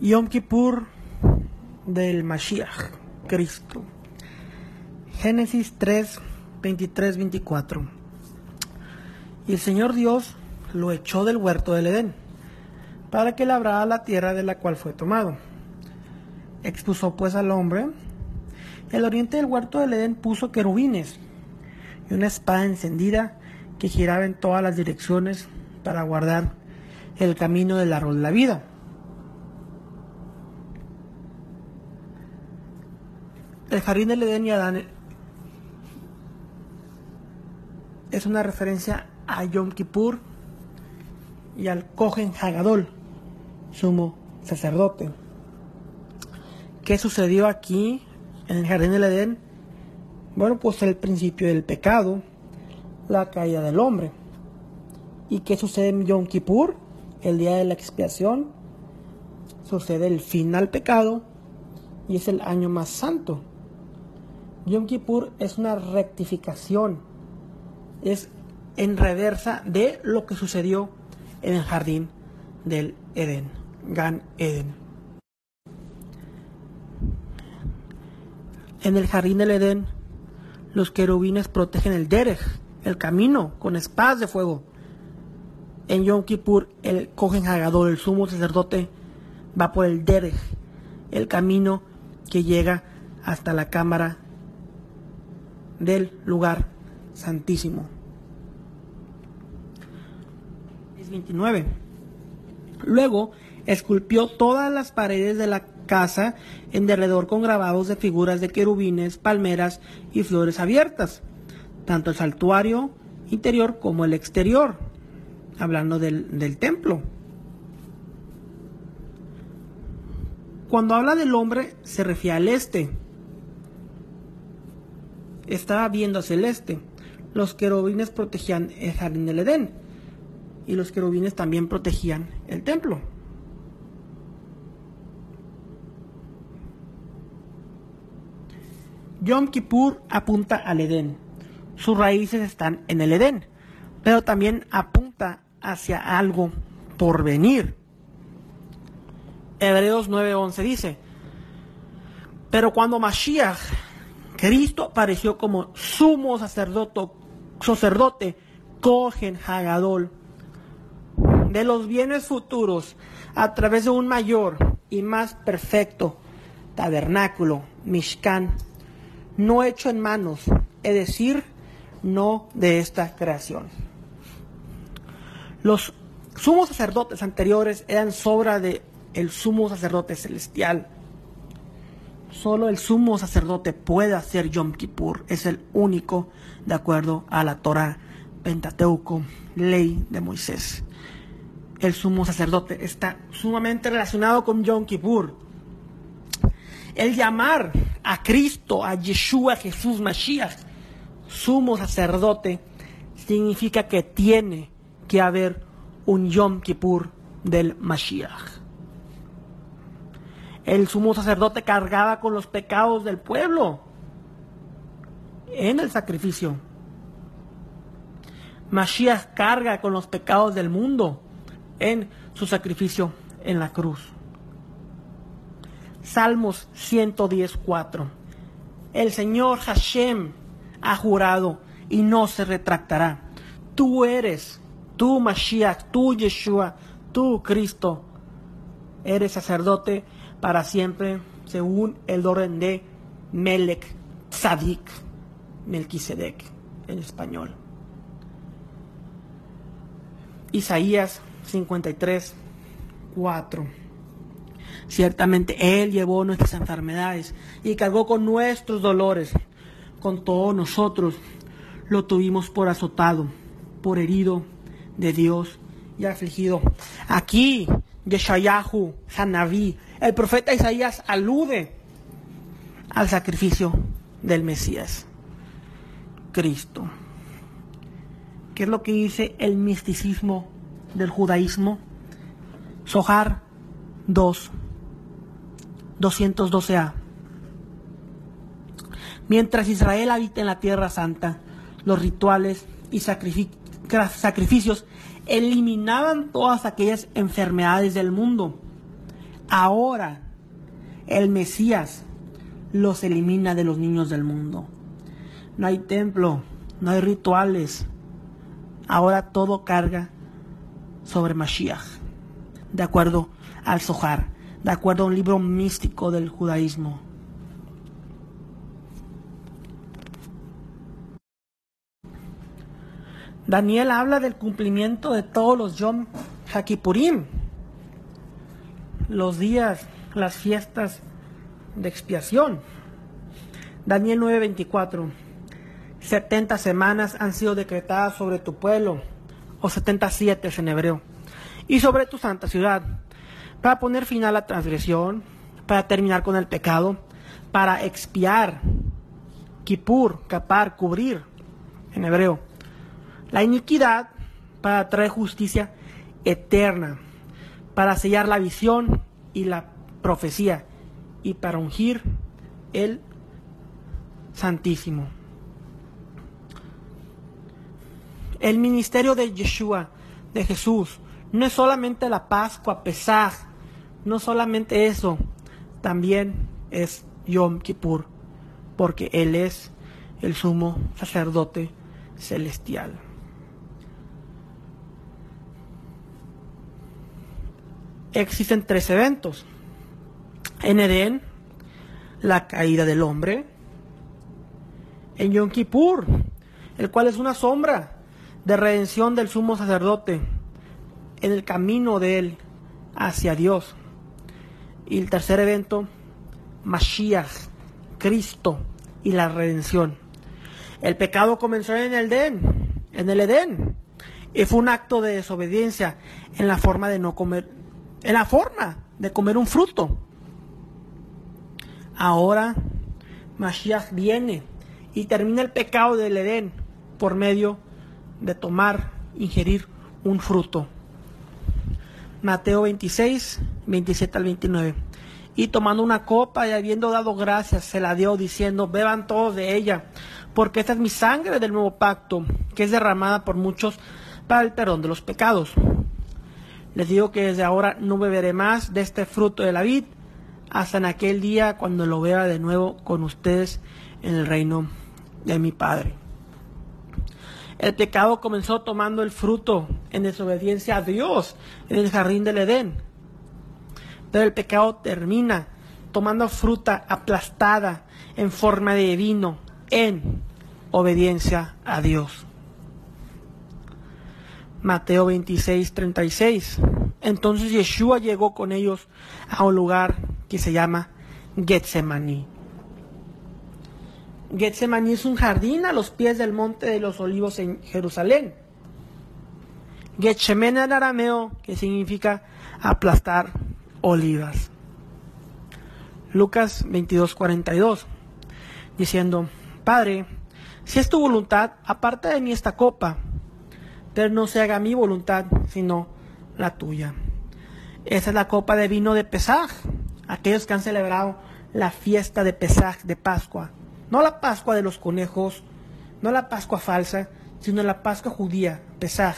Yom Kippur del Mashiach, Cristo. Génesis 3, 23, 24. Y el Señor Dios lo echó del huerto del Edén, para que labrara la tierra de la cual fue tomado. Expuso pues al hombre. El oriente del huerto del Edén puso querubines y una espada encendida que giraba en todas las direcciones para guardar el camino del árbol de la vida. El jardín del Edén y Adán es una referencia a Yom Kippur y al Kohen Hagadol, sumo sacerdote. ¿Qué sucedió aquí en el jardín del Edén? Bueno, pues el principio del pecado, la caída del hombre. ¿Y qué sucede en Yom Kippur? El día de la expiación. Sucede el fin al pecado y es el año más santo. Yom Kippur es una rectificación, es en reversa de lo que sucedió en el jardín del Edén, Gan Eden. En el jardín del Edén, los querubines protegen el Derech, el camino, con espadas de fuego. En Yom Kippur, el Kohen Hagadol, el sumo sacerdote, va por el Derech, el camino que llega hasta la cámara del lugar santísimo. 29. Luego esculpió todas las paredes de la casa en derredor con grabados de figuras de querubines, palmeras y flores abiertas, tanto el santuario interior como el exterior, hablando del, del templo. Cuando habla del hombre se refiere al este, estaba viendo hacia el este. Los querubines protegían el jardín del Edén y los querubines también protegían el templo. Yom Kippur apunta al Edén. Sus raíces están en el Edén, pero también apunta hacia algo por venir. Hebreos 9:11 dice, pero cuando Mashiach Cristo apareció como sumo sacerdote, sacerdote Cogen Hagadol de los bienes futuros a través de un mayor y más perfecto tabernáculo, Mishkan, no hecho en manos, es decir, no de esta creación. Los sumos sacerdotes anteriores eran sobra de el sumo sacerdote celestial Solo el sumo sacerdote puede hacer Yom Kippur. Es el único de acuerdo a la Torah, Pentateuco, ley de Moisés. El sumo sacerdote está sumamente relacionado con Yom Kippur. El llamar a Cristo, a Yeshua, Jesús Mashiach, sumo sacerdote, significa que tiene que haber un Yom Kippur del Mashiach el sumo sacerdote cargaba con los pecados del pueblo en el sacrificio. Mashiach carga con los pecados del mundo en su sacrificio en la cruz. Salmos 110.4. El Señor Hashem ha jurado y no se retractará. Tú eres, tú Mashiach, tú Yeshua, tú Cristo, eres sacerdote para siempre, según el orden de Melech Tzadik, Melquisedec en español. Isaías 53, 4. Ciertamente Él llevó nuestras enfermedades y cargó con nuestros dolores. Con todos nosotros lo tuvimos por azotado, por herido de Dios y afligido. Aquí, Yeshayahu, Hanaví, el profeta Isaías alude al sacrificio del Mesías, Cristo. ¿Qué es lo que dice el misticismo del judaísmo? Sohar 2, 212a. Mientras Israel habita en la tierra santa, los rituales y sacrificios eliminaban todas aquellas enfermedades del mundo ahora el Mesías los elimina de los niños del mundo. No hay templo, no hay rituales. Ahora todo carga sobre Mashiach, de acuerdo al Zohar, de acuerdo a un libro místico del judaísmo. Daniel habla del cumplimiento de todos los Yom Hakipurim, los días, las fiestas de expiación. Daniel 9:24. 70 semanas han sido decretadas sobre tu pueblo, o 77 en hebreo, y sobre tu santa ciudad, para poner fin a la transgresión, para terminar con el pecado, para expiar, kipur, capar, cubrir, en hebreo, la iniquidad, para traer justicia eterna, para sellar la visión y la profecía, y para ungir el Santísimo. El ministerio de Yeshua, de Jesús, no es solamente la Pascua, Pesaj, no solamente eso, también es Yom Kippur, porque Él es el sumo sacerdote celestial. Existen tres eventos. En Edén, la caída del hombre. En Yom Kippur, el cual es una sombra de redención del sumo sacerdote en el camino de él hacia Dios. Y el tercer evento, Mashiach, Cristo y la redención. El pecado comenzó en el Edén, en el Edén, y fue un acto de desobediencia en la forma de no comer, en la forma de comer un fruto. Ahora Mashiach viene y termina el pecado del Edén por medio de tomar, ingerir un fruto. Mateo 26, 27 al 29. Y tomando una copa y habiendo dado gracias, se la dio diciendo, beban todos de ella, porque esta es mi sangre del nuevo pacto, que es derramada por muchos para el perdón de los pecados. Les digo que desde ahora no beberé más de este fruto de la vid hasta en aquel día cuando lo vea de nuevo con ustedes en el reino de mi Padre. El pecado comenzó tomando el fruto en desobediencia a Dios en el jardín del Edén. Pero el pecado termina tomando fruta aplastada en forma de vino en obediencia a Dios. Mateo 26, 36. Entonces Yeshua llegó con ellos a un lugar que se llama Getsemaní. Getsemaní es un jardín a los pies del monte de los olivos en Jerusalén. Getsemen en arameo, que significa aplastar olivas. Lucas 22:42, diciendo, Padre, si es tu voluntad, aparta de mí esta copa, no se haga mi voluntad, sino la tuya. Esa es la copa de vino de Pesaj, aquellos que han celebrado la fiesta de Pesaj, de Pascua. No la Pascua de los conejos, no la Pascua falsa, sino la Pascua judía, Pesaj.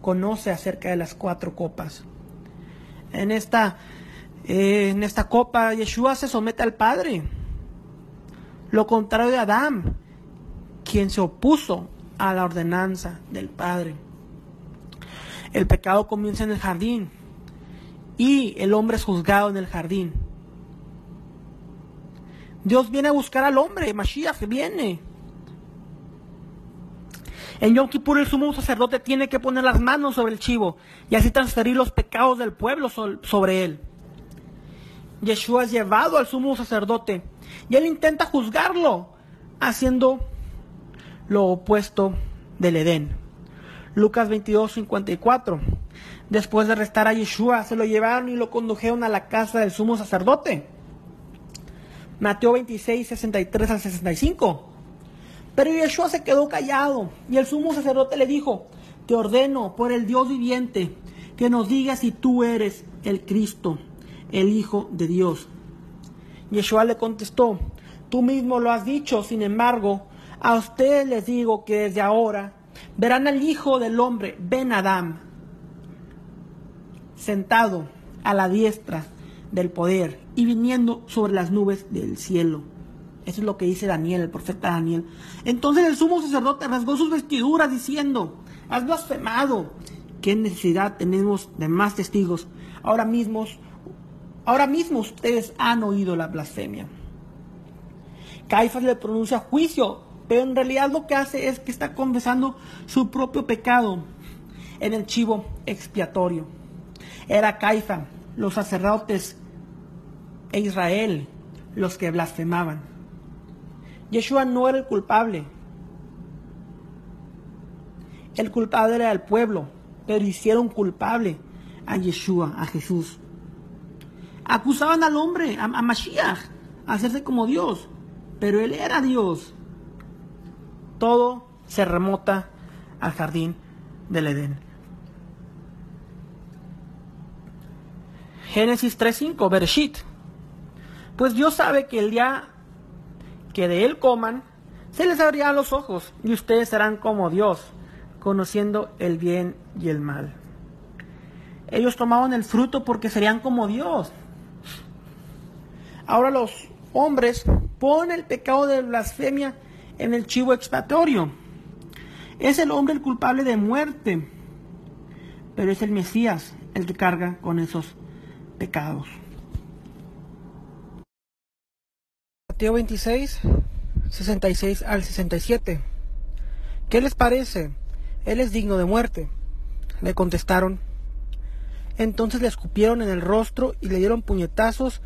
Conoce acerca de las cuatro copas. En esta, eh, en esta copa, Yeshua se somete al Padre. Lo contrario de Adán, quien se opuso a la ordenanza del Padre. El pecado comienza en el jardín y el hombre es juzgado en el jardín. Dios viene a buscar al hombre, Mashiach viene. En Yom Kippur el sumo sacerdote tiene que poner las manos sobre el chivo y así transferir los pecados del pueblo sobre él. Yeshua es llevado al sumo sacerdote y él intenta juzgarlo haciendo lo opuesto del Edén. Lucas 22, 54. Después de arrestar a Yeshua, se lo llevaron y lo condujeron a la casa del sumo sacerdote. Mateo 26, 63 al 65. Pero Yeshua se quedó callado y el sumo sacerdote le dijo, te ordeno por el Dios viviente que nos digas si tú eres el Cristo, el Hijo de Dios. Yeshua le contestó, tú mismo lo has dicho, sin embargo, a ustedes les digo que desde ahora verán al Hijo del Hombre, Ben Adam, sentado a la diestra del poder y viniendo sobre las nubes del cielo. Eso es lo que dice Daniel, el profeta Daniel. Entonces el sumo sacerdote rasgó sus vestiduras diciendo, has blasfemado. ¿Qué necesidad tenemos de más testigos? Ahora mismo, ahora mismo ustedes han oído la blasfemia. Caifás le pronuncia juicio, pero en realidad lo que hace es que está confesando su propio pecado en el chivo expiatorio. Era Caifás, los sacerdotes e Israel los que blasfemaban. Yeshua no era el culpable. El culpable era el pueblo, pero hicieron culpable a Yeshua, a Jesús. Acusaban al hombre, a, a Mashiach, a hacerse como Dios, pero él era Dios. Todo se remota al jardín del Edén. Génesis 3.5, Bereshit. Pues Dios sabe que el día que de él coman, se les abrirán los ojos y ustedes serán como Dios, conociendo el bien y el mal. Ellos tomaban el fruto porque serían como Dios. Ahora los hombres ponen el pecado de blasfemia en el chivo expiatorio. Es el hombre el culpable de muerte, pero es el Mesías el que carga con esos pecados. Mateo 26, 66 al 67. ¿Qué les parece? Él es digno de muerte. Le contestaron. Entonces le escupieron en el rostro y le dieron puñetazos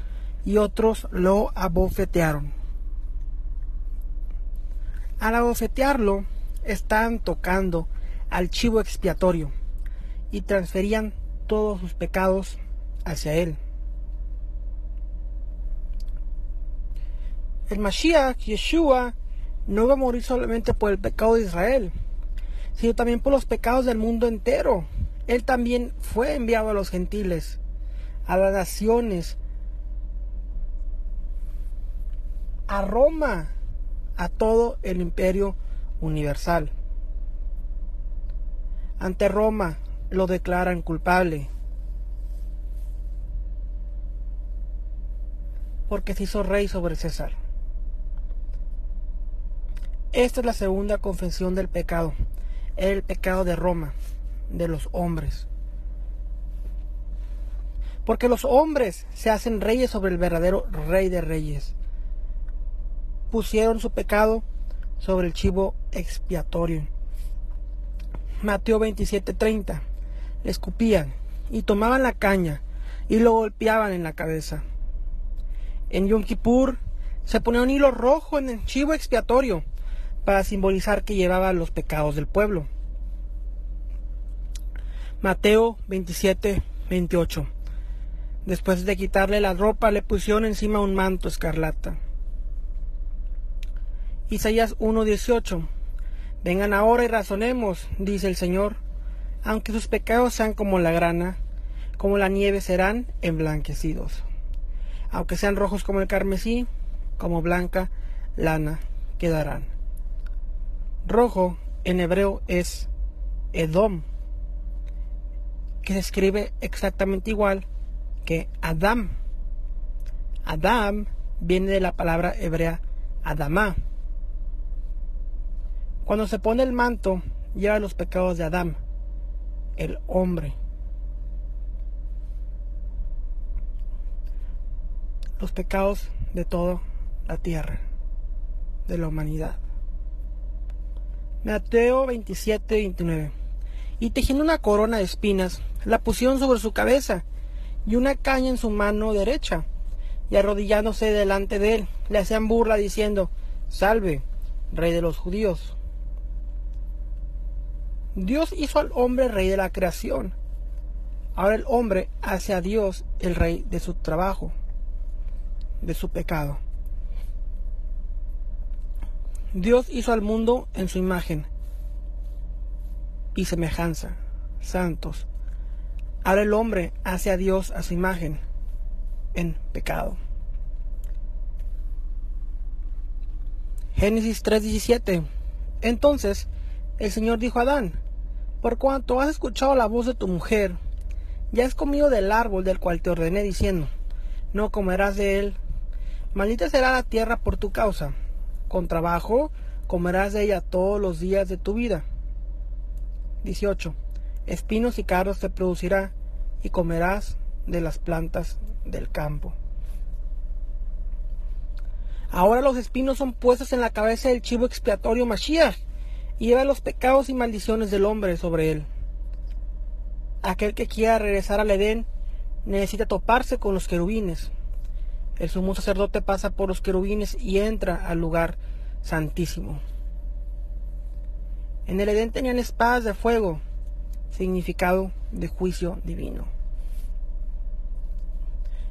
y otros lo abofetearon. Al abofetearlo, están tocando al chivo expiatorio y transferían todos sus pecados hacia él. El Mashiach, Yeshua, no iba a morir solamente por el pecado de Israel, sino también por los pecados del mundo entero. Él también fue enviado a los gentiles, a las naciones, a Roma, a todo el imperio universal. Ante Roma lo declaran culpable porque se hizo rey sobre César. Esta es la segunda confesión del pecado, el pecado de Roma, de los hombres. Porque los hombres se hacen reyes sobre el verdadero rey de reyes. Pusieron su pecado sobre el chivo expiatorio. Mateo 27:30. Le escupían y tomaban la caña y lo golpeaban en la cabeza. En Yom Kippur se ponía un hilo rojo en el chivo expiatorio para simbolizar que llevaba los pecados del pueblo. Mateo 27, 28. Después de quitarle la ropa, le pusieron encima un manto escarlata. Isaías 1:18. Vengan ahora y razonemos, dice el Señor, aunque sus pecados sean como la grana, como la nieve serán emblanquecidos. Aunque sean rojos como el carmesí, como blanca lana quedarán. Rojo en hebreo es Edom, que se escribe exactamente igual que Adam. Adam viene de la palabra hebrea Adamá. Cuando se pone el manto, lleva los pecados de Adam, el hombre. Los pecados de toda la tierra, de la humanidad. Mateo 27, 29. Y tejiendo una corona de espinas, la pusieron sobre su cabeza y una caña en su mano derecha. Y arrodillándose delante de él, le hacían burla diciendo, Salve, rey de los judíos. Dios hizo al hombre rey de la creación. Ahora el hombre hace a Dios el rey de su trabajo, de su pecado. Dios hizo al mundo en su imagen y semejanza, santos. Ahora el hombre hace a Dios a su imagen en pecado. Génesis 3:17. Entonces el Señor dijo a Adán, por cuanto has escuchado la voz de tu mujer, ya has comido del árbol del cual te ordené diciendo, no comerás de él. Maldita será la tierra por tu causa. Con trabajo comerás de ella todos los días de tu vida. 18. Espinos y carros te producirá y comerás de las plantas del campo. Ahora los espinos son puestos en la cabeza del chivo expiatorio Mashiach y lleva los pecados y maldiciones del hombre sobre él. Aquel que quiera regresar al Edén necesita toparse con los querubines. El sumo sacerdote pasa por los querubines y entra al lugar santísimo. En el Edén tenían espadas de fuego, significado de juicio divino.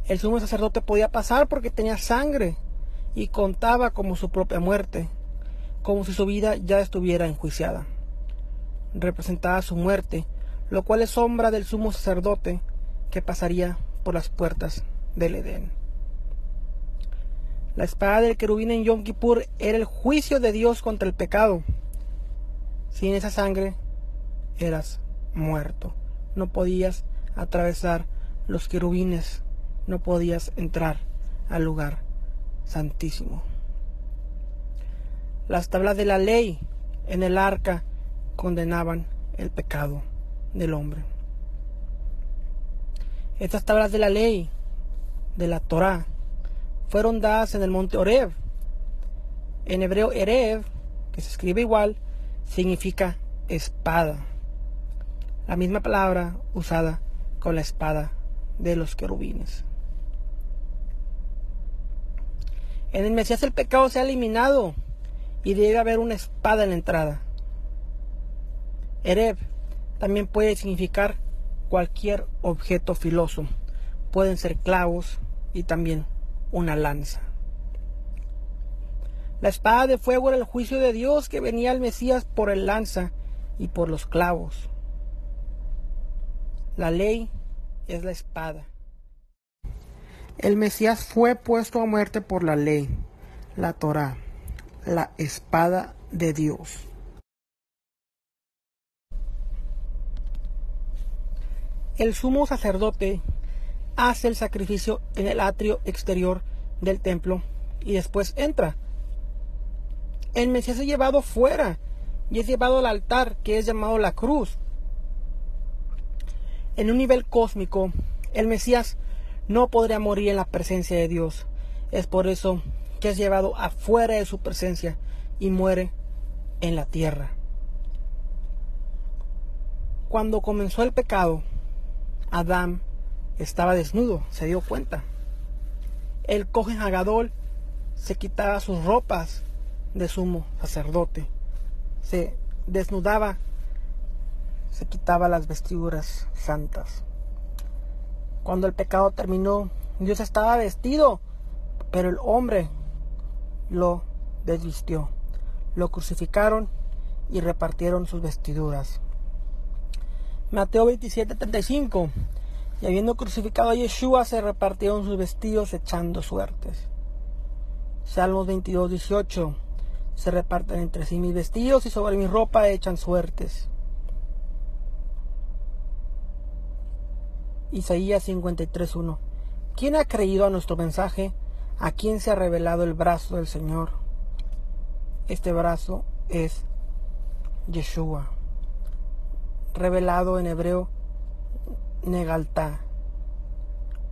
El sumo sacerdote podía pasar porque tenía sangre y contaba como su propia muerte, como si su vida ya estuviera enjuiciada. Representaba su muerte, lo cual es sombra del sumo sacerdote que pasaría por las puertas del Edén. La espada del querubín en Yom Kippur era el juicio de Dios contra el pecado. Sin esa sangre eras muerto. No podías atravesar los querubines, no podías entrar al lugar santísimo. Las tablas de la ley en el arca condenaban el pecado del hombre. Estas tablas de la ley, de la Torah, fueron dadas en el monte Oreb. En hebreo, Erev, que se escribe igual, significa espada. La misma palabra usada con la espada de los querubines. En el Mesías el pecado se ha eliminado y debe haber una espada en la entrada. Ereb también puede significar cualquier objeto filoso. Pueden ser clavos y también una lanza. La espada de fuego era el juicio de Dios que venía al Mesías por el lanza y por los clavos. La ley es la espada. El Mesías fue puesto a muerte por la ley, la Torá, la espada de Dios. El sumo sacerdote hace el sacrificio en el atrio exterior del templo y después entra. El Mesías es llevado fuera y es llevado al altar que es llamado la cruz. En un nivel cósmico, el Mesías no podría morir en la presencia de Dios. Es por eso que es llevado afuera de su presencia y muere en la tierra. Cuando comenzó el pecado, Adán estaba desnudo, se dio cuenta. El cogen Hagadol se quitaba sus ropas de sumo sacerdote, se desnudaba, se quitaba las vestiduras santas. Cuando el pecado terminó, Dios estaba vestido, pero el hombre lo desvistió. Lo crucificaron y repartieron sus vestiduras. Mateo 27, 35. Y habiendo crucificado a Yeshua, se repartieron sus vestidos echando suertes. Salmos 22, 18. Se reparten entre sí mis vestidos y sobre mi ropa echan suertes. Isaías 53, 1. ¿Quién ha creído a nuestro mensaje? ¿A quién se ha revelado el brazo del Señor? Este brazo es Yeshua revelado en hebreo negalta.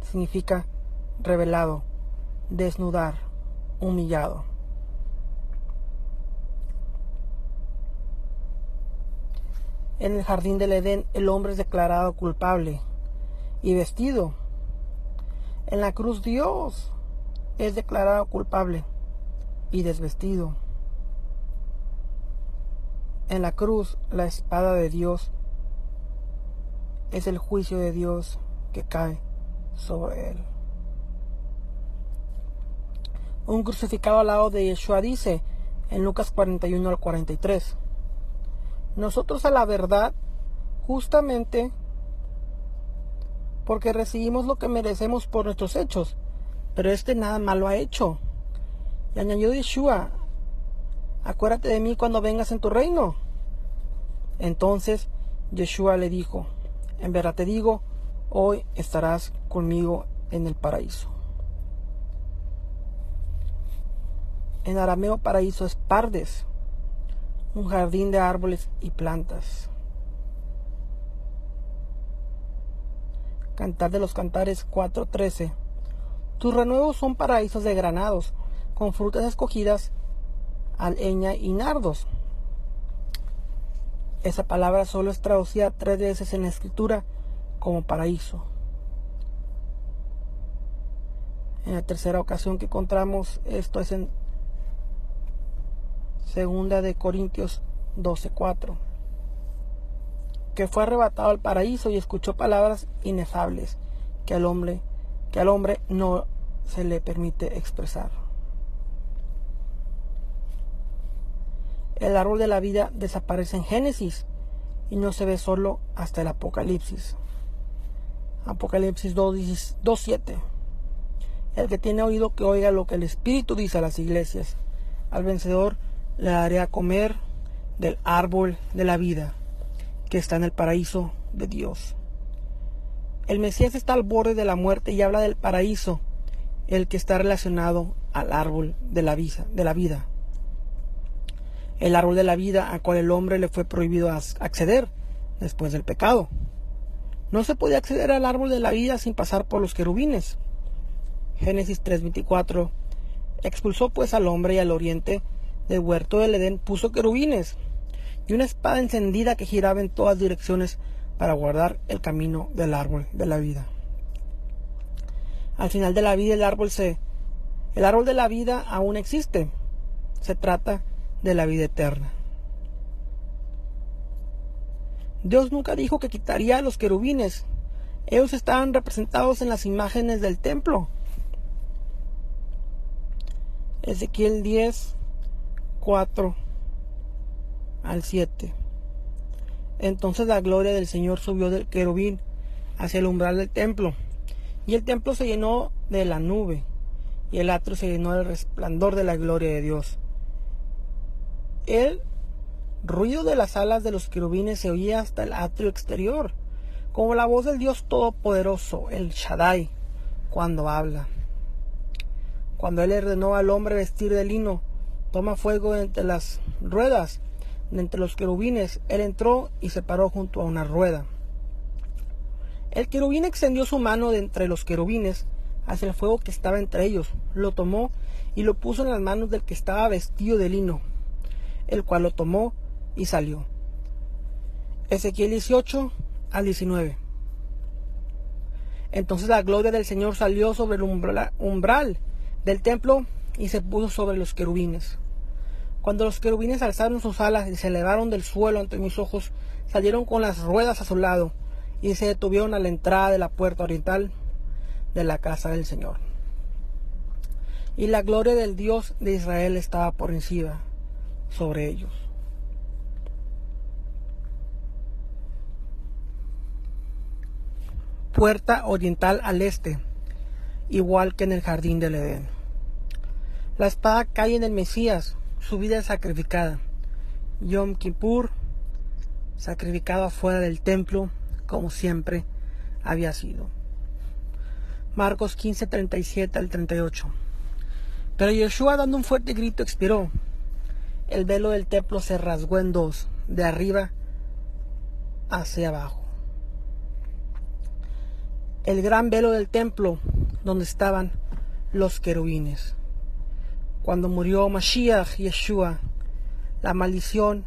Significa revelado, desnudar, humillado. En el jardín del Edén el hombre es declarado culpable y vestido. En la cruz Dios es declarado culpable y desvestido. En la cruz la espada de Dios es el juicio de Dios que cae sobre él. Un crucificado al lado de Yeshua dice en Lucas 41 al 43, nosotros a la verdad, justamente porque recibimos lo que merecemos por nuestros hechos, pero este nada malo ha hecho. Y añadió Yeshua, acuérdate de mí cuando vengas en tu reino. Entonces Yeshua le dijo, en verdad te digo, hoy estarás conmigo en el paraíso. En arameo paraíso es pardes, un jardín de árboles y plantas. Cantar de los Cantares 4.13 tus renuevos son paraísos de granados, con frutas escogidas, alheña y nardos. Esa palabra solo es traducida tres veces en la escritura como paraíso. En la tercera ocasión que encontramos esto es en segunda de Corintios 12:4 que fue arrebatado al paraíso y escuchó palabras inefables que al hombre, que al hombre no se le permite expresar. El árbol de la vida desaparece en Génesis y no se ve solo hasta el Apocalipsis. Apocalipsis 2.7. El que tiene oído que oiga lo que el Espíritu dice a las iglesias. Al vencedor le daré a comer del árbol de la vida que está en el paraíso de Dios. El Mesías está al borde de la muerte y habla del paraíso, el que está relacionado al árbol de la vida. De la vida. El árbol de la vida a cual el hombre le fue prohibido acceder después del pecado. No se podía acceder al árbol de la vida sin pasar por los querubines. Génesis 3:24 Expulsó pues al hombre y al oriente del huerto del Edén puso querubines y una espada encendida que giraba en todas direcciones para guardar el camino del árbol de la vida. Al final de la vida el árbol se el árbol de la vida aún existe. Se trata de la vida eterna. Dios nunca dijo que quitaría a los querubines. Ellos estaban representados en las imágenes del templo. Ezequiel 10, 4 al 7. Entonces la gloria del Señor subió del querubín hacia el umbral del templo, y el templo se llenó de la nube, y el atrio se llenó del resplandor de la gloria de Dios. El ruido de las alas de los querubines se oía hasta el atrio exterior, como la voz del Dios Todopoderoso, el Shaddai, cuando habla. Cuando él ordenó al hombre vestir de lino, toma fuego entre las ruedas de entre los querubines, él entró y se paró junto a una rueda. El querubín extendió su mano de entre los querubines hacia el fuego que estaba entre ellos, lo tomó y lo puso en las manos del que estaba vestido de lino, el cual lo tomó y salió. Ezequiel 18 al 19. Entonces la gloria del Señor salió sobre el umbral del templo y se puso sobre los querubines. Cuando los querubines alzaron sus alas y se elevaron del suelo ante mis ojos, salieron con las ruedas a su lado y se detuvieron a la entrada de la puerta oriental de la casa del Señor. Y la gloria del Dios de Israel estaba por encima sobre ellos. Puerta oriental al este, igual que en el jardín del Edén. La espada cae en el Mesías, su vida sacrificada. Yom Kippur, sacrificado afuera del templo, como siempre había sido. Marcos 15, 37 al 38. Pero Yeshua, dando un fuerte grito, expiró. El velo del templo se rasgó en dos, de arriba hacia abajo. El gran velo del templo, donde estaban los querubines cuando murió Mashiach Yeshua, la maldición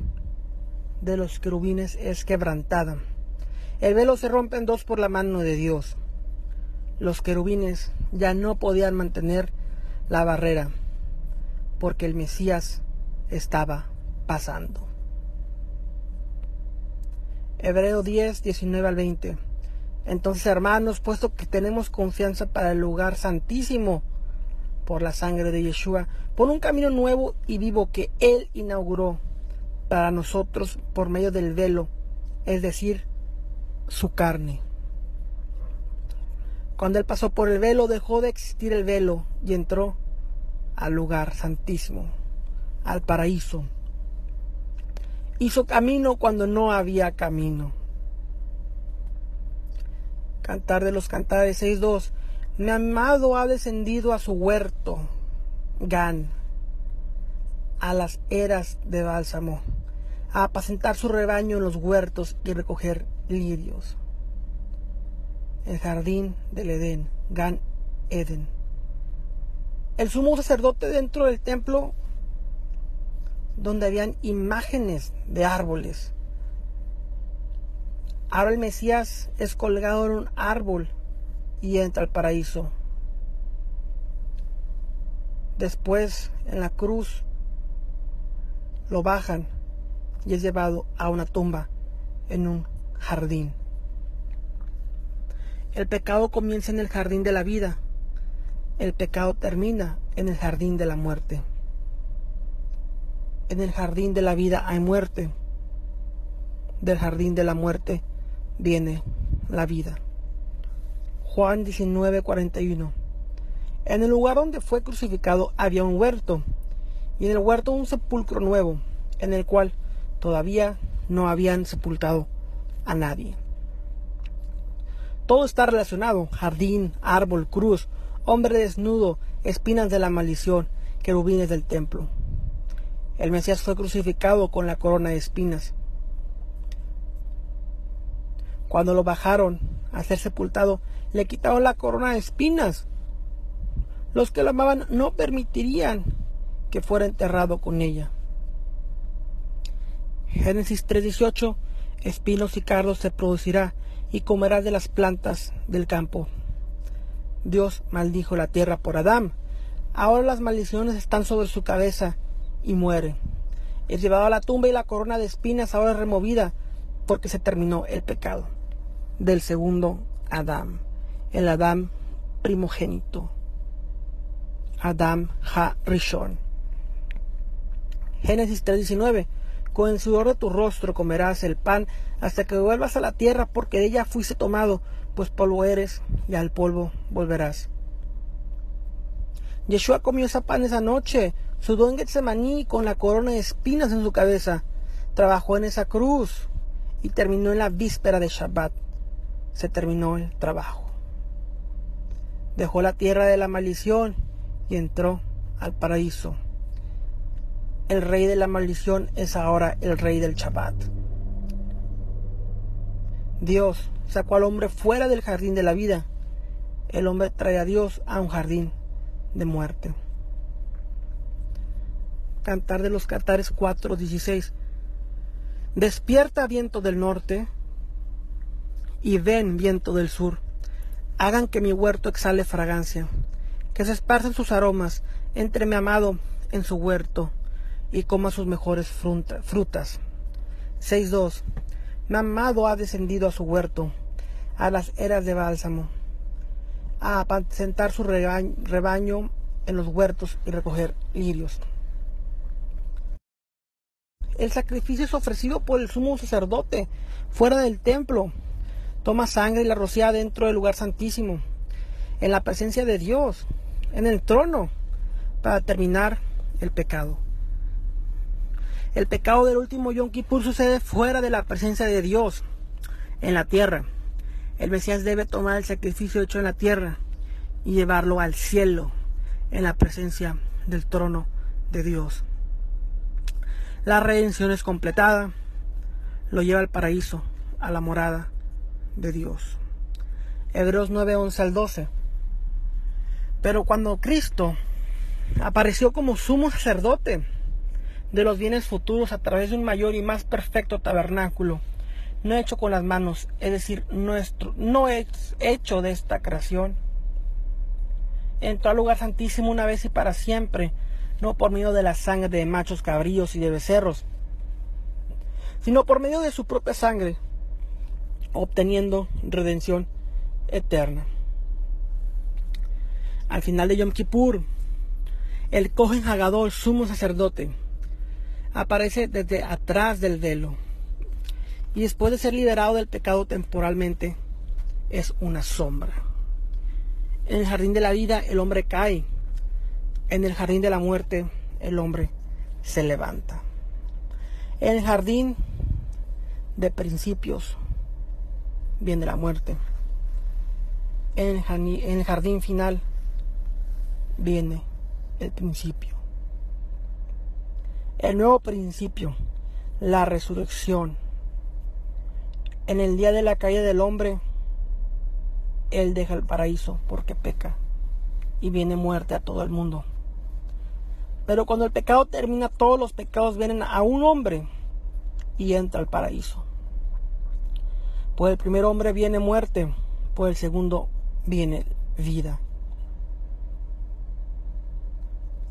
de los querubines es quebrantada. El velo se rompe en dos por la mano de Dios. Los querubines ya no podían mantener la barrera porque el Mesías estaba pasando. Hebreo 10, 19 al 20. Entonces, hermanos, puesto que tenemos confianza para el lugar santísimo, por la sangre de Yeshua, por un camino nuevo y vivo que Él inauguró para nosotros por medio del velo, es decir, su carne. Cuando Él pasó por el velo, dejó de existir el velo y entró al lugar santísimo, al paraíso. Hizo camino cuando no había camino. Cantar de los Cantares 6.2 mi amado ha descendido a su huerto, Gan. a las eras de bálsamo, a apacentar su rebaño en los huertos y recoger lirios. El jardín del Edén, Gan Eden. El sumo sacerdote dentro del templo donde habían imágenes de árboles. Ahora el Mesías es colgado en un árbol y entra al paraíso. Después, en la cruz, lo bajan y es llevado a una tumba en un jardín. El pecado comienza en el jardín de la vida. El pecado termina en el jardín de la muerte. En el jardín de la vida hay muerte. Del jardín de la muerte viene la vida. Juan 19:41. En el lugar donde fue crucificado había un huerto, y en el huerto un sepulcro nuevo, en el cual todavía no habían sepultado a nadie. Todo está relacionado, jardín, árbol, cruz, hombre desnudo, espinas de la maldición, querubines del templo. El Mesías fue crucificado con la corona de espinas. Cuando lo bajaron a ser sepultado, le quitaron la corona de espinas. Los que lo amaban no permitirían que fuera enterrado con ella. Génesis 3:18 Espinos y cardos se producirá y comerás de las plantas del campo. Dios maldijo la tierra por Adán. Ahora las maldiciones están sobre su cabeza y muere. Es llevado a la tumba y la corona de espinas ahora es removida porque se terminó el pecado del segundo Adán, el Adán primogénito. Adam Ha Rishon. Génesis 3:19 Con el sudor de tu rostro comerás el pan hasta que vuelvas a la tierra, porque de ella fuiste tomado, pues polvo eres y al polvo volverás. Yeshua comió ese pan esa noche, sudó en Getsemaní con la corona de espinas en su cabeza, trabajó en esa cruz y terminó en la víspera de Shabbat. Se terminó el trabajo. Dejó la tierra de la maldición y entró al paraíso. El rey de la maldición es ahora el rey del Shabbat. Dios sacó al hombre fuera del jardín de la vida. El hombre trae a Dios a un jardín de muerte. Cantar de los Cantares 4:16. Despierta viento del norte y ven viento del sur. Hagan que mi huerto exhale fragancia, que se esparzan sus aromas entre mi amado en su huerto y coma sus mejores frutas. 6.2. Mi amado ha descendido a su huerto, a las eras de bálsamo, a apacentar su rebaño en los huertos y recoger lirios. El sacrificio es ofrecido por el sumo sacerdote fuera del templo. Toma sangre y la rocía dentro del lugar santísimo, en la presencia de Dios, en el trono, para terminar el pecado. El pecado del último Yom Kippur sucede fuera de la presencia de Dios, en la tierra. El Mesías debe tomar el sacrificio hecho en la tierra y llevarlo al cielo, en la presencia del trono de Dios. La redención es completada, lo lleva al paraíso, a la morada de Dios. Hebreos 9, 11 al 12. Pero cuando Cristo apareció como sumo sacerdote, de los bienes futuros a través de un mayor y más perfecto tabernáculo, no hecho con las manos, es decir, nuestro, no es hecho de esta creación. Entró al lugar santísimo una vez y para siempre, no por medio de la sangre de machos cabríos y de becerros, sino por medio de su propia sangre, obteniendo redención eterna. Al final de Yom Kippur, el Cohen Hagadol, sumo sacerdote, aparece desde atrás del velo. Y después de ser liberado del pecado temporalmente, es una sombra. En el jardín de la vida el hombre cae. En el jardín de la muerte el hombre se levanta. En el jardín de principios viene la muerte. En el jardín final viene el principio. el nuevo principio, la resurrección. En el día de la caída del hombre, Él deja el paraíso porque peca y viene muerte a todo el mundo. Pero cuando el pecado termina, todos los pecados vienen a un hombre y entra al paraíso. Pues el primer hombre viene muerte, pues el segundo viene vida.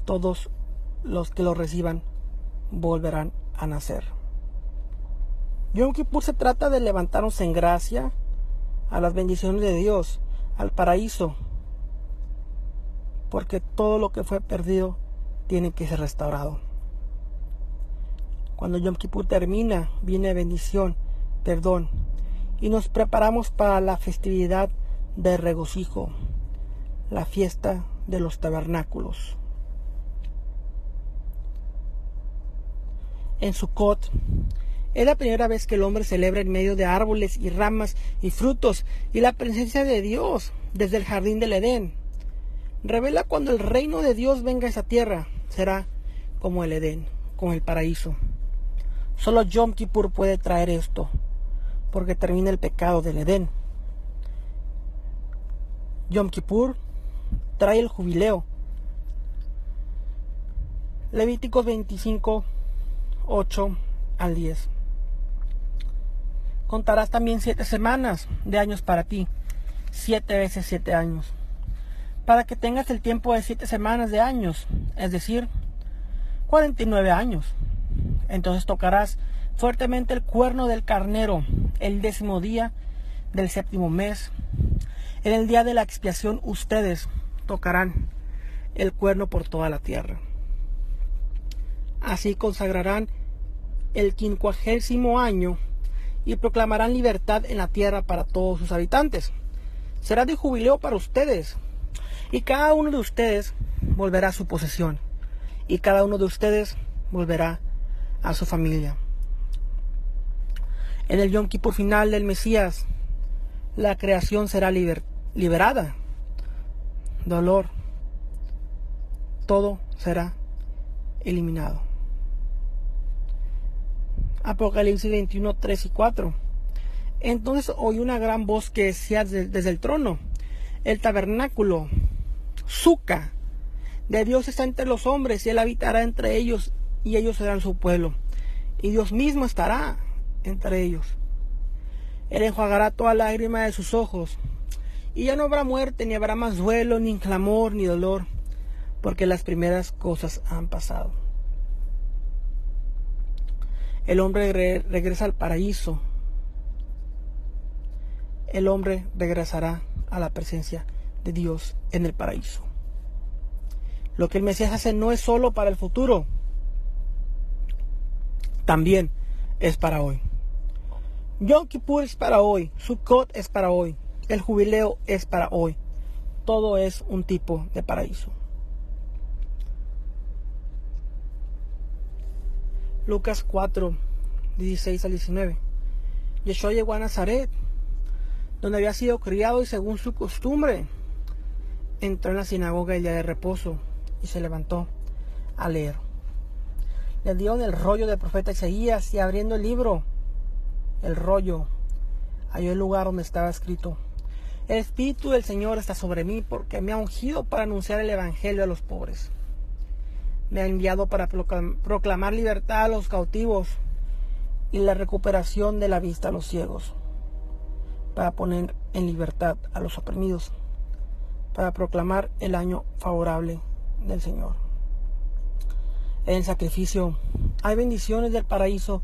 Todos los que lo reciban volverán a nacer. Yom Kippur se trata de levantarnos en gracia a las bendiciones de Dios, al paraíso, porque todo lo que fue perdido tiene que ser restaurado. Cuando Yom Kippur termina, viene bendición, perdón, y nos preparamos para la festividad de regocijo, la fiesta de los tabernáculos. En Sukkot es la primera vez que el hombre celebra en medio de árboles y ramas y frutos y la presencia de Dios desde el jardín del Edén. Revela cuando el reino de Dios venga a esa tierra, será como el Edén, como el paraíso. Solo Yom Kippur puede traer esto, porque termina el pecado del Edén. Yom Kippur trae el jubileo. Levíticos 25, 8 al 10. Contarás también siete semanas de años para ti, siete veces siete años, para que tengas el tiempo de siete semanas de años, es decir, 49 años. Entonces tocarás fuertemente el cuerno del carnero el décimo día del séptimo mes. En el día de la expiación ustedes tocarán el cuerno por toda la tierra. Así consagrarán el quincuagésimo año y proclamarán libertad en la tierra para todos sus habitantes. Será de jubileo para ustedes, y cada uno de ustedes volverá a su posesión, y cada uno de ustedes volverá a su familia. En el Yom Kippur final del Mesías, la creación será liberada. Dolor, todo será eliminado. Apocalipsis 21, 3 y 4. Entonces oí una gran voz que decía desde, el trono, el tabernáculo, Suca, de Dios está entre los hombres y Él habitará entre ellos y ellos serán su pueblo. Y Dios mismo estará entre ellos. Él enjuagará toda lágrima de sus ojos. Y ya no habrá muerte, ni habrá más duelo, ni clamor, ni dolor, porque las primeras cosas han pasado el hombre regresa al paraíso. El hombre regresará a la presencia de Dios en el paraíso. Lo que el Mesías hace no es solo para el futuro, también es para hoy. Yom Kippur es para hoy, Sukkot es para hoy, el jubileo es para hoy. Todo es un tipo de paraíso. Lucas 4, 16 al 19. Yeshua llegó a Nazaret, donde había sido criado y según su costumbre, entró en la sinagoga el día de reposo y se levantó a leer. Le dio el rollo del profeta Isaías y abriendo el libro, el rollo, halló el lugar donde estaba escrito. El Espíritu del Señor está sobre mí porque me ha ungido para anunciar el Evangelio a los pobres me ha enviado para proclamar libertad a los cautivos y la recuperación de la vista a los ciegos, para poner en libertad a los oprimidos, para proclamar el año favorable del Señor. En el sacrificio hay bendiciones del paraíso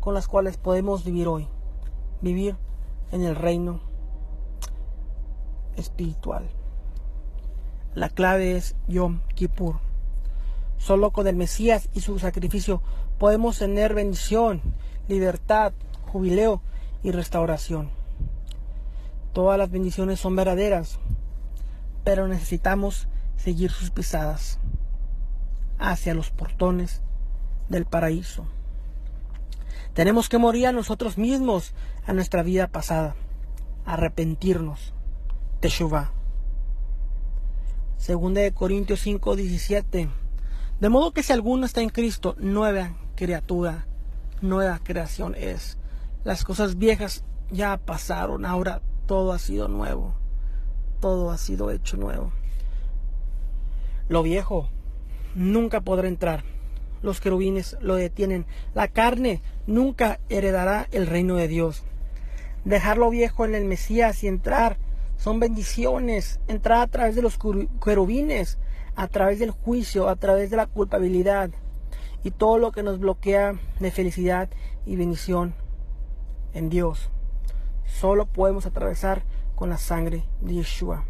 con las cuales podemos vivir hoy, vivir en el reino espiritual. La clave es Yom Kippur. Solo con el Mesías y su sacrificio podemos tener bendición, libertad, jubileo y restauración. Todas las bendiciones son verdaderas, pero necesitamos seguir sus pisadas hacia los portones del paraíso. Tenemos que morir a nosotros mismos, a nuestra vida pasada, arrepentirnos. Teshuvah. Segunda de Corintios 5, 17 De modo que si alguno está en Cristo, nueva criatura, nueva creación es. Las cosas viejas ya pasaron, ahora todo ha sido nuevo. Todo ha sido hecho nuevo. Lo viejo nunca podrá entrar. Los querubines lo detienen. La carne nunca heredará el reino de Dios. Dejar lo viejo en el Mesías y entrar son bendiciones. Entrar a través de los querubines, a través del juicio, a través de la culpabilidad y todo lo que nos bloquea de felicidad y bendición en Dios. Solo podemos atravesar con la sangre de Yeshua.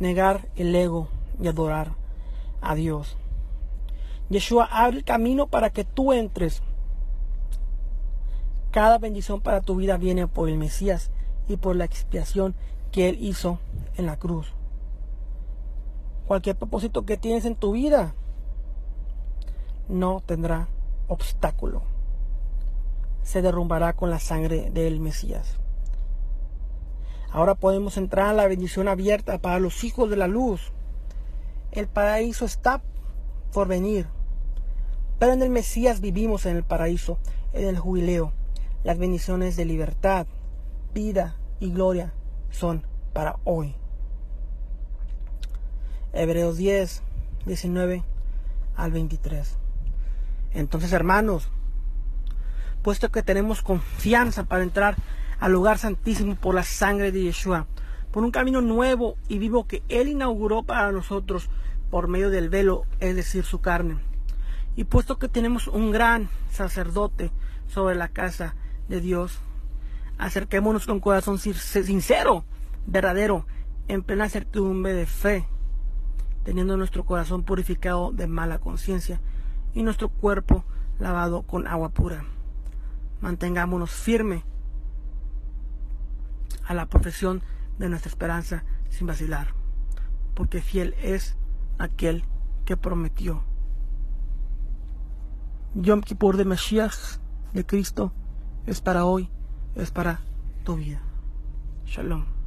Negar el ego y adorar a Dios. Yeshua abre el camino para que tú entres. Cada bendición para tu vida viene por el Mesías y por la expiación que Él hizo en la cruz. Cualquier propósito que tienes en tu vida no tendrá obstáculo. Se derrumbará con la sangre del Mesías. Ahora podemos entrar a la bendición abierta para los hijos de la luz. El paraíso está por venir. Pero en el Mesías vivimos en el paraíso, en el jubileo. Las bendiciones de libertad, vida y gloria son para hoy. Hebreos 10, 19 al 23. Entonces, hermanos, puesto que tenemos confianza para entrar al lugar santísimo por la sangre de Yeshua, por un camino nuevo y vivo que Él inauguró para nosotros por medio del velo, es decir, su carne. Y puesto que tenemos un gran sacerdote sobre la casa de Dios, acerquémonos con corazón sincero, verdadero, en plena certidumbre de fe, teniendo nuestro corazón purificado de mala conciencia y nuestro cuerpo lavado con agua pura. Mantengámonos firme a la profesión de nuestra esperanza sin vacilar, porque fiel es aquel que prometió. Yom Kippur de Mashiach de Cristo es para hoy, es para tu vida. Shalom.